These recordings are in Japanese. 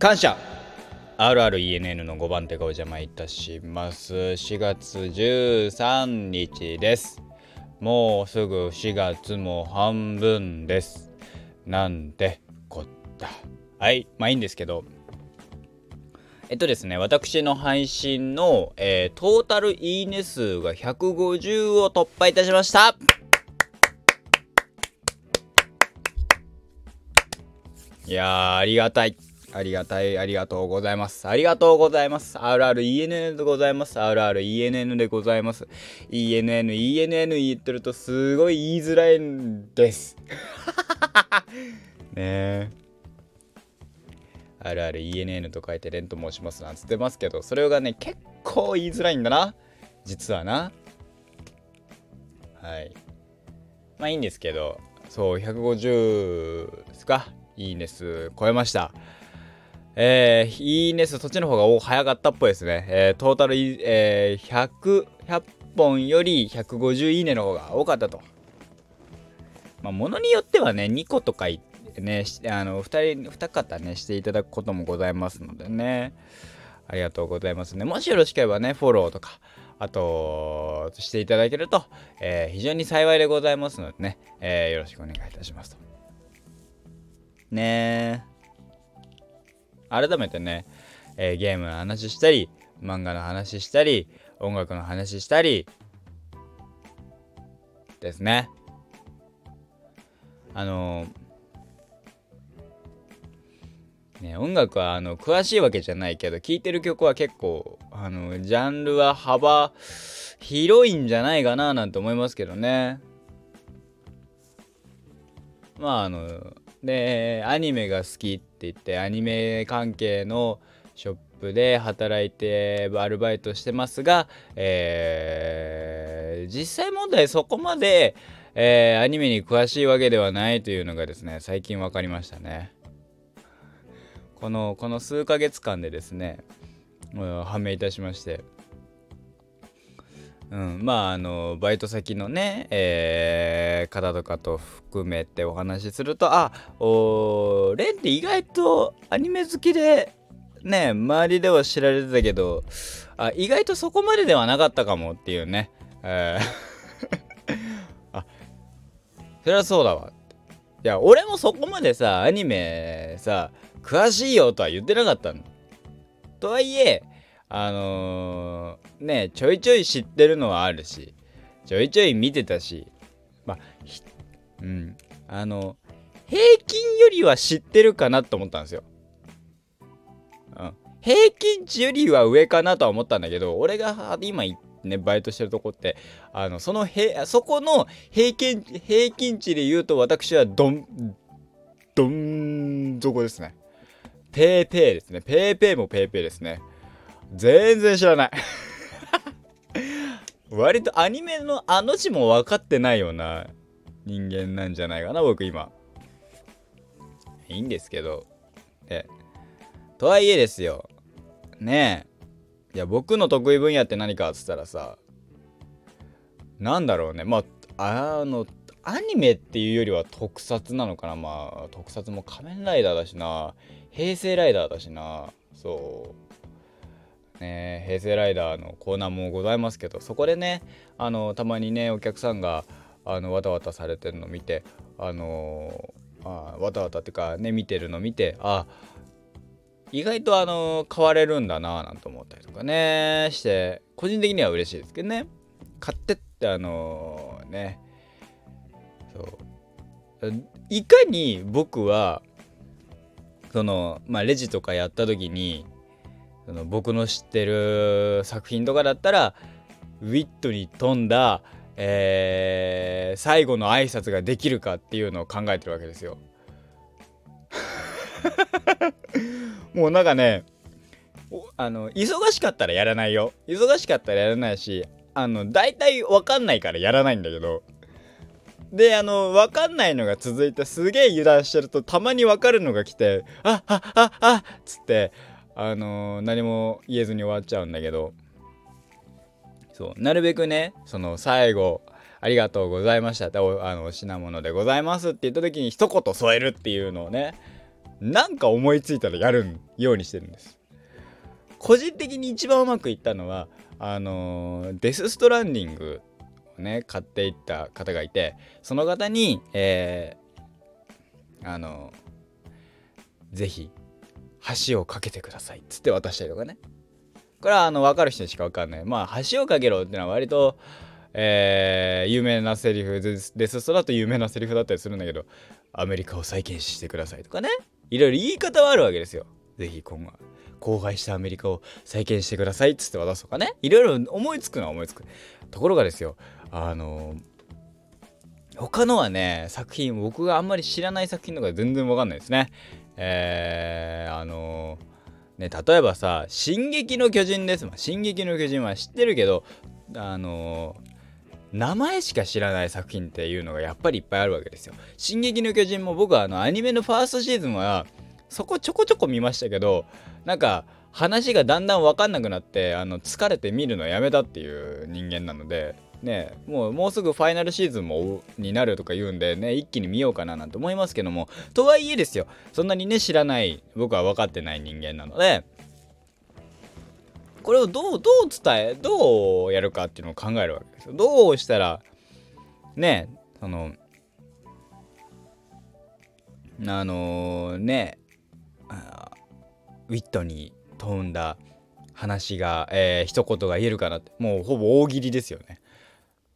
感謝。RRENN の5番手がお邪魔いたします。4月13日です。もうすぐ4月も半分です。なんてこった。はいまあいいんですけど。えっとですね、私の配信の、えー、トータルいいね数が150を突破いたしました。いやー、ありがたい。ありがたい、ありがとうございます。ありがとうございます。RRENN でございます。RRENN でございます。ENN、ENN 言ってるとすごい言いづらいんです。ねえ。RRENN と書いてレンと申しますなんつってますけど、それがね、結構言いづらいんだな。実はな。はい。まあいいんですけど、そう、150ですか。いいね数超えました。えー、いいね数、そっちの方が早かったっぽいですね。えー、トータル、えー、100、100本より150いいねの方が多かったと。まあ、ものによってはね、2個とかね、あの、2人、2方ね、していただくこともございますのでね。ありがとうございますね。もしよろしければね、フォローとか、あと、していただけると、えー、非常に幸いでございますのでね、えー、よろしくお願いいたしますと。ね改めてね、えー、ゲームの話したり漫画の話したり音楽の話したりですね。あのー、ね音楽はあの詳しいわけじゃないけど聴いてる曲は結構あのジャンルは幅広いんじゃないかななんて思いますけどね。まああのでアニメが好きって言ってアニメ関係のショップで働いてアルバイトしてますが、えー、実際問題そこまで、えー、アニメに詳しいわけではないというのがですね最近分かりましたね。このこの数ヶ月間でですね、判明いたしまして。うん、まああのバイト先のね、えー、方とかと含めてお話しするとあおレンって意外とアニメ好きでね周りでは知られてたけどあ意外とそこまでではなかったかもっていうね、えー。あそれはそうだわいや俺もそこまでさアニメさ詳しいよとは言ってなかったの。とはいえあのー、ねちょいちょい知ってるのはあるしちょいちょい見てたしまあうんあの平均よりは知ってるかなと思ったんですよ。うん、平均値よりは上かなとは思ったんだけど俺が今ねバイトしてるとこってあのそのへそこの平均平均値で言うと私はどんどん底ですね。ペーペーですね。ペーペーもペーペーですね。全然知らない割とアニメのあの字も分かってないような人間なんじゃないかな僕今。いいんですけど。えとはいえですよ。ねえ。いや僕の得意分野って何かっつったらさなんだろうね。まああのアニメっていうよりは特撮なのかな。まあ特撮も仮面ライダーだしな。平成ライダーだしな。そう。ね、平成ライダーのコーナーもございますけどそこでねあのたまにねお客さんがあのわたわたされてるのを見てあのあわたわたっていうかね見てるの見てあ意外とあの買われるんだななんて思ったりとかねして個人的には嬉しいですけどね。買ってってあのー、ねそう。いかに僕はそのまあレジとかやった時にその僕の知ってる作品とかだったらウィットに富んだ、えー、最後の挨拶ができるかっていうのを考えてるわけですよ。もうなんかねあの忙しかったらやらないよ忙しかったらやらないしあの大体分かんないからやらないんだけどであの分かんないのが続いてすげえ油断してるとたまに分かるのが来て「ああああっ」つってあの、何も言えずに終わっちゃうんだけど。そうなるべくねその最後ありがとうございましたっておあの品物でございますって言った時に一言添えるっていうのをねなんか思いついたらやるようにしてるんです。個人的に一番うまくいったのはあの、デス・ストランディングをね買っていった方がいてその方にえー、あのー、ぜひ橋を架けてくださいっつって渡したりとかね。これはあの分かる人にしか分かんない。まあ橋を架けろってのは割とえー、有名なセリフデスストだと有名なセリフだったりするんだけどアメリカを再建してくださいとかね。いろいろ言い方はあるわけですよ。ぜひ今後荒廃したアメリカを再建してくださいっつって渡すとかね。いろいろ思いつくのは思いつく。ところがですよ。あの他のはね作品僕があんまり知らない作品とか全然わかんないですね。えー、あのね例えばさ「進撃の巨人」ですま進撃の巨人」は知ってるけどあの名前しか知らない作品っていうのがやっぱりいっぱいあるわけですよ。進撃の巨人も僕はあのアニメのファーストシーズンはそこちょこちょこ見ましたけどなんか話がだんだん分かんなくなってあの疲れて見るのやめたっていう人間なのでねもうもうすぐファイナルシーズンもになるとか言うんでね一気に見ようかななんて思いますけどもとはいえですよそんなにね知らない僕は分かってない人間なのでこれをどうどう伝えどうやるかっていうのを考えるわけですよ。どうしたらねそのあのー、ねウィットに富んだ話が、えー、一言が言えるかなってもうほぼ大喜利ですよね。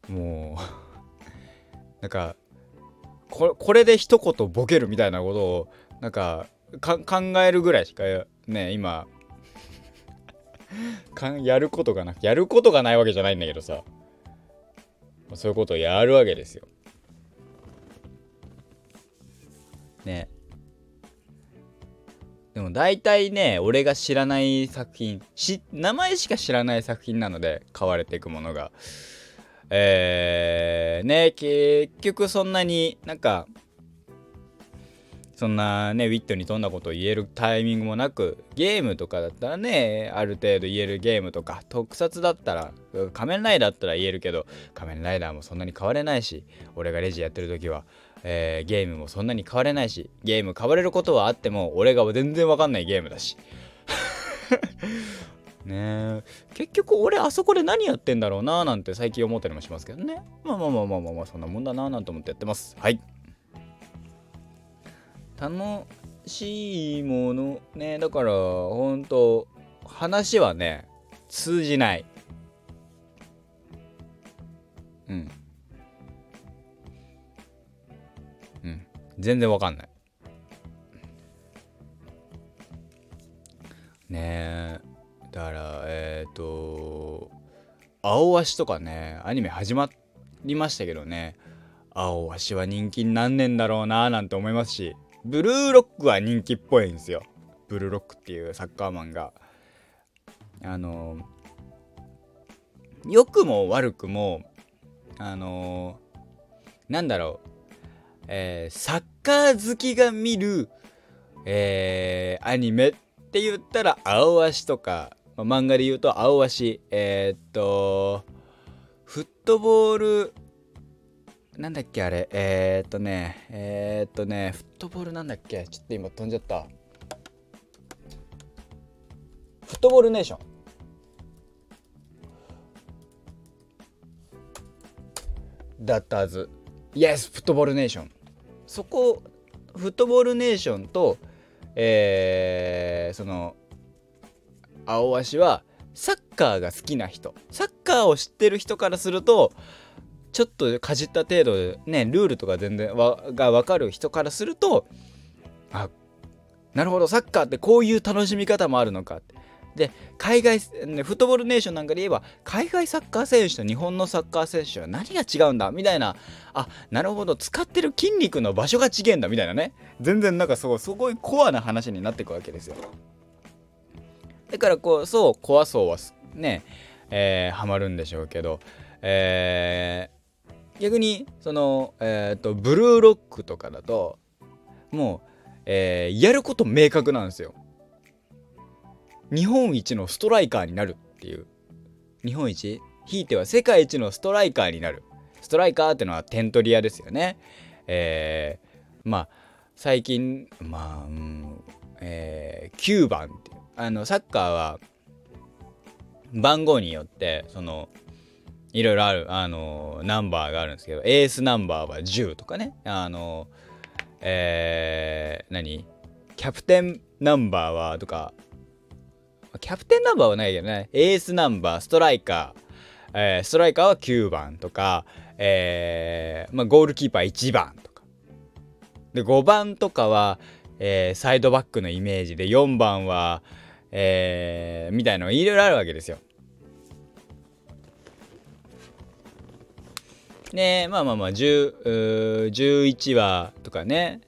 もうなんかここれで一言ボケるみたいなことをなんか考えるぐらいしかね今か やることがなくやることがないわけじゃないんだけどさ。そういうことをやるわけですよ。ね。でも大体ね俺が知らない作品し名前しか知らない作品なので買われていくものが。えー、ね結局そんなになんかそんなねウィットに富んだことを言えるタイミングもなくゲームとかだったらねある程度言えるゲームとか特撮だったら仮面ライダーだったら言えるけど仮面ライダーもそんなに変われないし俺がレジやってる時はえー、ゲームもそんなに変われないしゲーム変われることはあっても俺が全然わかんないゲームだし。ね。結局俺あそこで何やってんだろうななんて最近思ったりもしますけどね。まあまあまあまあまあまあそんなもんだななんて思ってやってます。はい。楽しいものね。だからほんと話はね通じない。うん。全然わかんない。ねえ。だからえっ、ー、と青足とかねアニメ始まりましたけどね青足は人気になんねんだろうななんて思いますしブルーロックは人気っぽいんですよ。ブルーロックっていうサッカーマンが。あの良くも悪くもあのなんだろうえー、サッカー好きが見る、えー、アニメって言ったら、青足とか、まあ、漫画で言うと青足、えー、っと、フットボール、なんだっけあれ、えー、っとね、えー、っとね、フットボールなんだっけ？ちょっと今飛んじゃった。フットボールネーション。だったはず。イエスフットボールネーションそこフットボールネーションとえー、その青足はサッカーが好きな人。サッカーを知ってる人からするとちょっとかじった程度でねルールとか全然が分かる人からするとあなるほどサッカーってこういう楽しみ方もあるのかって。で海外フットボールネーションなんかで言えば海外サッカー選手と日本のサッカー選手は何が違うんだ？みたいな。あなるほど使ってる筋肉の場所が違えんだ？みたいなね。全然なんかすごいすごいコアな話になっていくわけですよ。だからこうそうはねえー、ハマるんでしょうけどえー、逆にそのえ、ー、とブルーロックとかだともう、えー、やること明確なんですよ。日本一のストライカーになるっていう。日本一？ひいては世界一のストライカーになる。ストライカーってのはセンターですよね。えー、まあ最近まあ、うんえー、9番っていう。あのサッカーは番号によってそのいろいろあるあのナンバーがあるんですけどエースナンバーは10とかね。あのえー、何？キャプテンナンバーはとか。キャプテンナンバーはないけどね。エースナンバーストライカー、えー、ストライカーは9番とか、えーまあ、ゴールキーパー1番とか。で5番とかは、えー、サイドバックのイメージで4番は、えー、みたいのいろいろあるわけですよ。ねまあまあまあ10 11話とかね。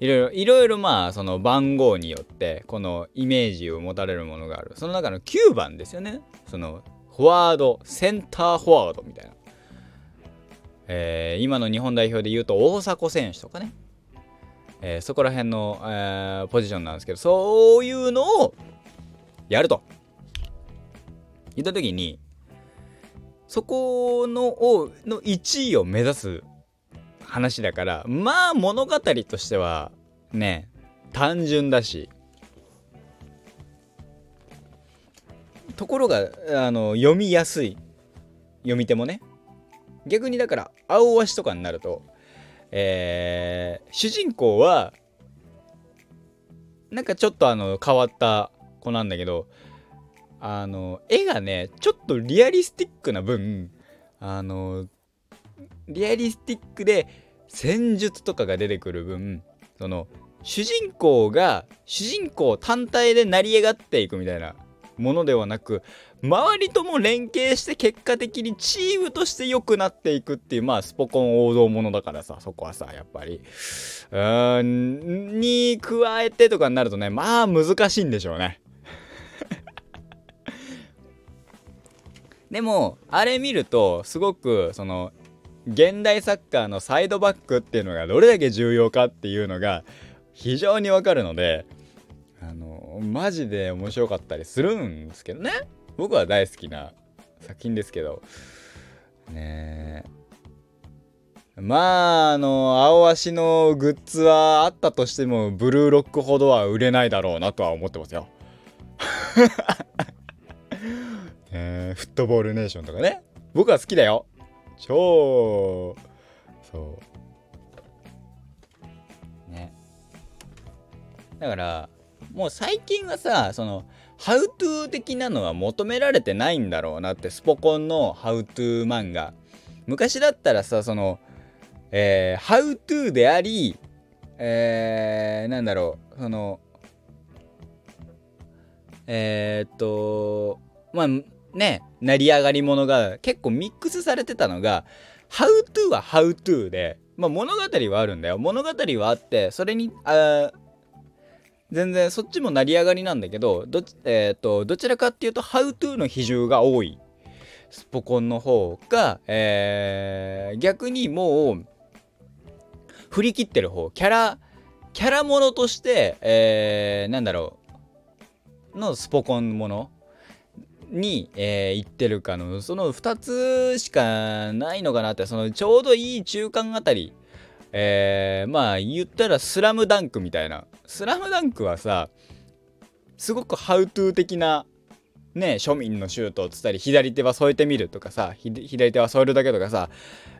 いろいろいろいろまあその番号によってこのイメージを持たれるものがある。その中の9番ですよね。そのフォワードセンターフォワードみたいな、えー、今の日本代表で言うと大迫選手とかね、えー、そこら辺の、えー、ポジションなんですけどそういうのをやると。言った時にそこのをの1位を目指す話だからまあ物語としてはね単純だしところがあの読みやすい読み手もね逆にだから青足とかになると、えー、主人公はなんかちょっとあの変わった子なんだけどあの絵がねちょっとリアリスティックな分あのリアリスティックで戦術とかが出てくる分その主人公が主人公単体で成り上がっていくみたいなものではなく周りとも連携して結果的にチームとして良くなっていくっていうまあスポコン王道ものだからさそこはさやっぱり。うーんに加えてとかになるとねまあ難しいんでしょうね。でもあれ見るとすごくその現代サッカーのサイドバックっていうのがどれだけ重要かっていうのが非常にわかるのであのマジで面白かったりするんですけどね。僕は大好きな作品ですけど。ね。まああの青足のグッズはあったとしてもブルーロックほどは売れないだろうなとは思ってますよ。え ー、フットボールネーションとかね。僕は好きだよ。超。そう。ね。だからもう最近はさそのハウトゥー的なのは求められてないんだろうなってスポコンのハウトゥー漫画。昔だったらさそのえー、ハウトゥーでありえー、なんだろうそのえー、っとまあね成り上がりものが結構ミックスされてたのが「How to」は「How to で」まあ、物語はあるんだよ。物語はあってそれにあ全然そっちも成り上がりなんだけどど,、えーと、どちらかっていうと「How to」の比重が多い。スポコンの方が、えー、逆にもう振り切ってる方。キャラキャラものとして、えー、なんだろう。のスポコンもの。に、えー、行ってるかの。その2つしかないのかなって。そのちょうどいい中間あたり。えー、まあ言ったら「スラムダンクみたいな「スラムダンクはさすごくハウトゥー的なね庶民のシュートをつったり左手は添えてみるとかさ左手は添えるだけとかさ、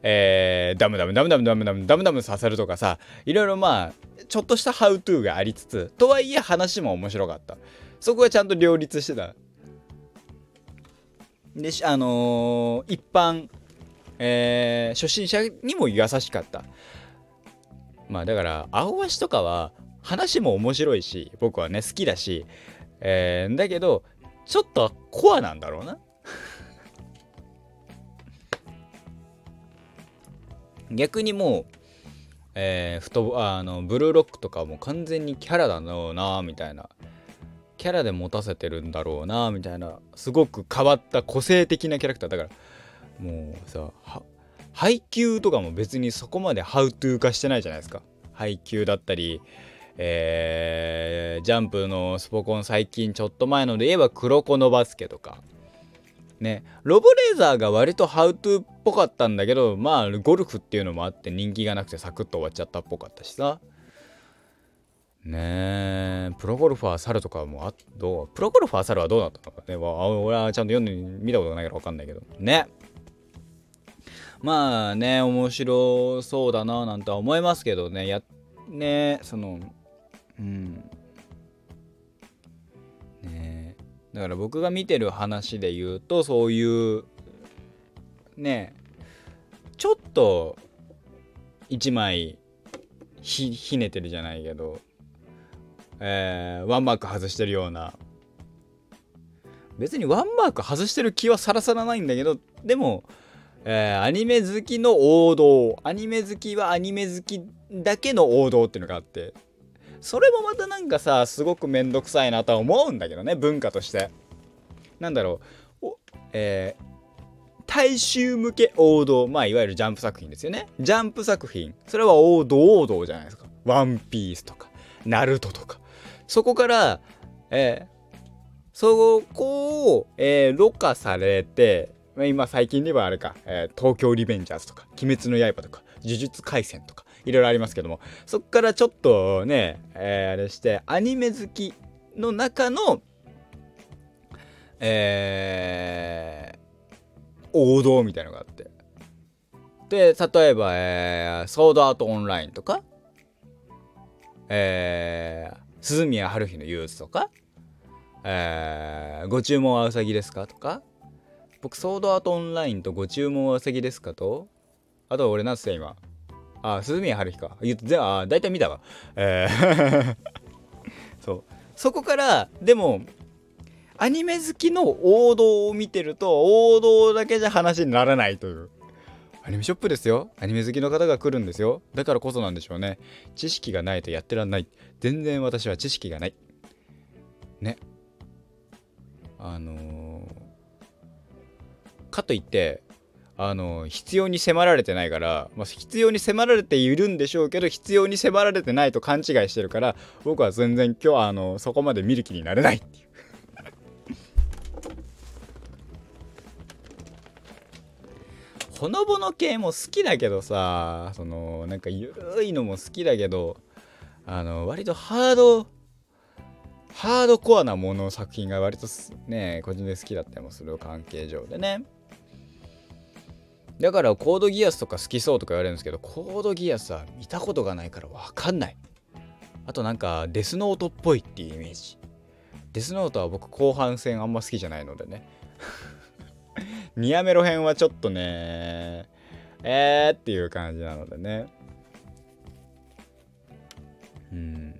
えー、ダムダムダムダムダムダムダムダムさせるとかさいろいろまあちょっとしたハウトゥーがありつつとはいえ話も面白かった。そこはちゃんと両立してた。であのー、一般、えー、初心者にも優しかった。まあだから青足とかは話も面白いし僕はね好きだし、えー、だけどちょっとコアなんだろうな。逆にもう、えー、ふとあのブルーロックとかも完全にキャラだろうなみたいな。キャラで持たせてるんだろうなみたいなすごく変わった個性的なキャラクター。だからもうさ配給とかも別にそこまでハウトゥー化してないじゃないですか。配給だったりえー、ジャンプのスポコン最近ちょっと前ので言えば黒子のバスケとか。ね。ロボレーザーが割とハウトゥーっぽかったんだけどまあゴルフっていうのもあって人気がなくてサクッと終わっちゃったっぽかったしさ。ね。えプロゴルファー猿とかもあどう？プロゴルファー猿はどうなったのかね。俺はちゃんと読んで見たことないから分かんないけど。ね。まあね面白そうだななんて思いますけどね。やねそのうん。ねだから僕が見てる話で言うとそういうねちょっと一枚ひひねてるじゃないけどえー、ワンマーク外してるような。別にワンマーク外してる気はさらさらないんだけどでも、えー、アニメ好きの王道。アニメ好きはアニメ好きだけの王道っていうのがあって。それもまたなんかさすごくめんどくさいなとは思うんだけどね文化として。なんだろう。おえー大衆向け王道。まあいわゆるジャンプ作品ですよね。ジャンプ作品。それは王道王道じゃないですか。ワンピースとかナルトとか。そこから、えー、そこを、えー、ろ過されて、今最近ではあれか、えー、東京リベンジャーズとか、鬼滅の刃とか、呪術廻戦とか、いろいろありますけども、そこからちょっとね、えー、あれして、アニメ好きの中の、えー、王道みたいのがあって。で、例えば、えー、ソードアートオンラインとか、えー、鈴宮春日の憂鬱とか、えー、ご注文はうさぎですかとか、僕、ソードアートオンラインとご注文はうさぎですかと、あと俺なんつって今？あ、鈴宮春日か。言って、あ、大体見たわ。えー そう。そこから、でも、アニメ好きの王道を見てると、王道だけじゃ話にならないという。アニメショップですよ。アニメ好きの方が来るんですよ。だからこそなんでしょうね。知識がないとやってらんない。全然私は知識がない。ね。あのー、かといって、あの、必要に迫られてないから、まあ、必要に迫られているんでしょうけど、必要に迫られてないと勘違いしてるから、僕は全然今日はあの、そこまで見る気になれないっていう。ほのぼの系も好きだけどさそのなんかゆるいのも好きだけどあの割とハードハードコアなもの作品が割とね個人で好きだったりもする関係上でねだからコードギアスとか好きそうとか言われるんですけどコードギアスは見たことがないから分かんないあとなんかデスノートっぽいっていうイメージデスノートは僕後半戦あんま好きじゃないのでね ニアメロ編はちょっとね、えーっていう感じなのでね。うん。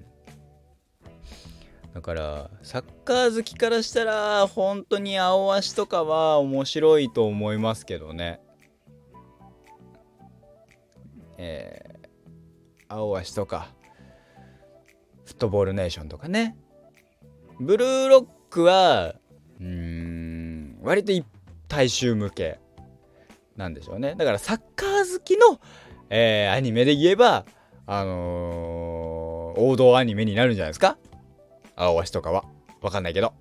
だから、サッカー好きからしたら、本当に青足とかは面白いと思いますけどね。えー、青足とか、フットボールネーションとかね。ブルーロックは、うーん、割と大衆向けなんでしょうね。だからサッカー好きの、えー、アニメで言えばあのー、王道アニメになるんじゃないですか？青足とかは。わかんないけど。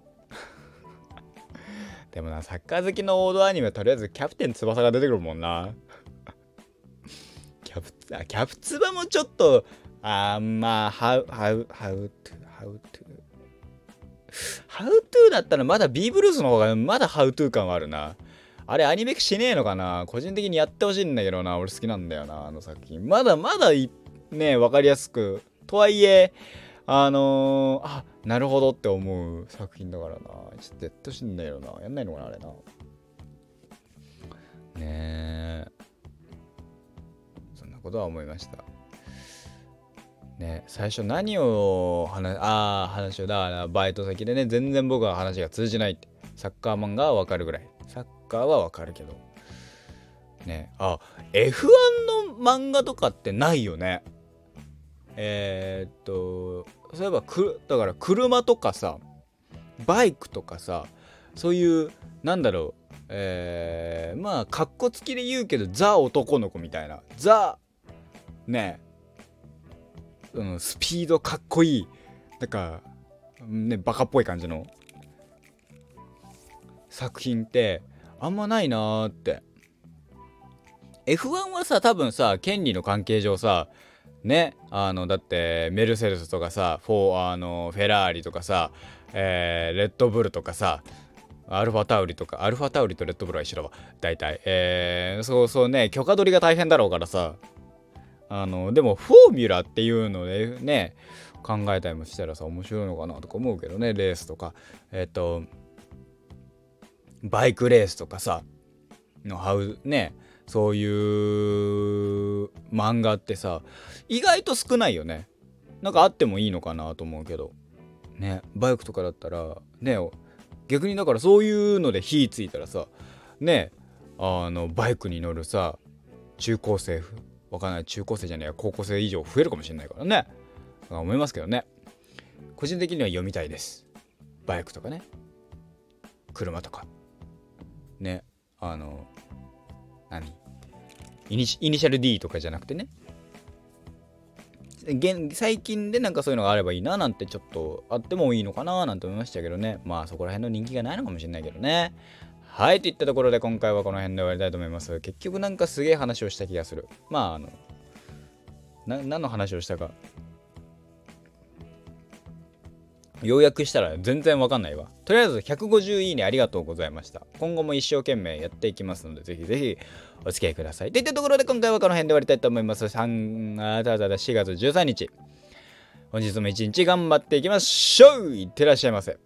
でもなサッカー好きの王道アニメとりあえずキャプテン翼が出てくるもんな。あキャプツバもちょっとあまあ how how how to how to ハウトゥーだったらまだ B ブルースの方がまだハウトゥー感はあるな。あれアニメ化しねえのかな？個人的にやってほしいんだけどな。俺好きなんだよな、あの作品。まだまだね、わかりやすく。とはいえ、あのー、あ、なるほどって思う作品だからな。ちょっとやってほしいんだよな。やんないのかな、あれな。ねえ。ことは思いました。ね、最初何を話、ああ、話を、だバイト先でね、全然僕は話が通じないって。サッカー漫画はわかるぐらい。サッカーはわかるけど。ね、あ、F1 の漫画とかってないよね。えー、っと、そういえばく、だから車とかさ、バイクとかさ、そういう、なんだろう、えー、まあ、かっこつきで言うけど、ザ男の子みたいな。ザ、ね、うん、スピードかっこいいなんかねバカっぽい感じの作品ってあんまないなーって。F1 はさ多分さ権利の関係上さねあのだってメルセデスとかさフォーあのフェラーリとかさ、えー、レッドブルとかさアルファタウリとかアルファタウリとレッドブルは一緒だわ。大体。えー、そうそうね許可取りが大変だろうからさ。あのでもフォーミュラっていうのでね考えたりもしたらさ面白いのかなとか思うけどねレースとか。えっ、とバイクレースとかさのハウねそういう漫画ってさ意外と少ないよね。なんかあってもいいのかなと思うけど。ねバイクとかだったらね逆にだからそういうので火ついたらさねあのバイクに乗るさ中高生わかんない。中高生じゃねえや。高校生以上増えるかもしれないからね。思いますけどね。個人的には読みたいです。バイクとかね。車とか。ね。あの何？イニシャル D とかじゃなくてね。最近でなんかそういうのがあればいいななんてちょっとあってもいいのかななんて思いましたけどね。まあそこら辺の人気がないのかもしれないけどね。はいといったところで今回はこの辺で終わりたいと思います結局なんかすげえ話をした気がするまああの何の話をしたか要約したら全然わかんないわ。とりあえず150いいねありがとうございました。今後も一生懸命やっていきますので、ぜひぜひお付き合いください。といったところで今回はこの辺で終わりたいと思います。3あただ4月13日。本日も一日頑張っていきましょういってらっしゃいませ。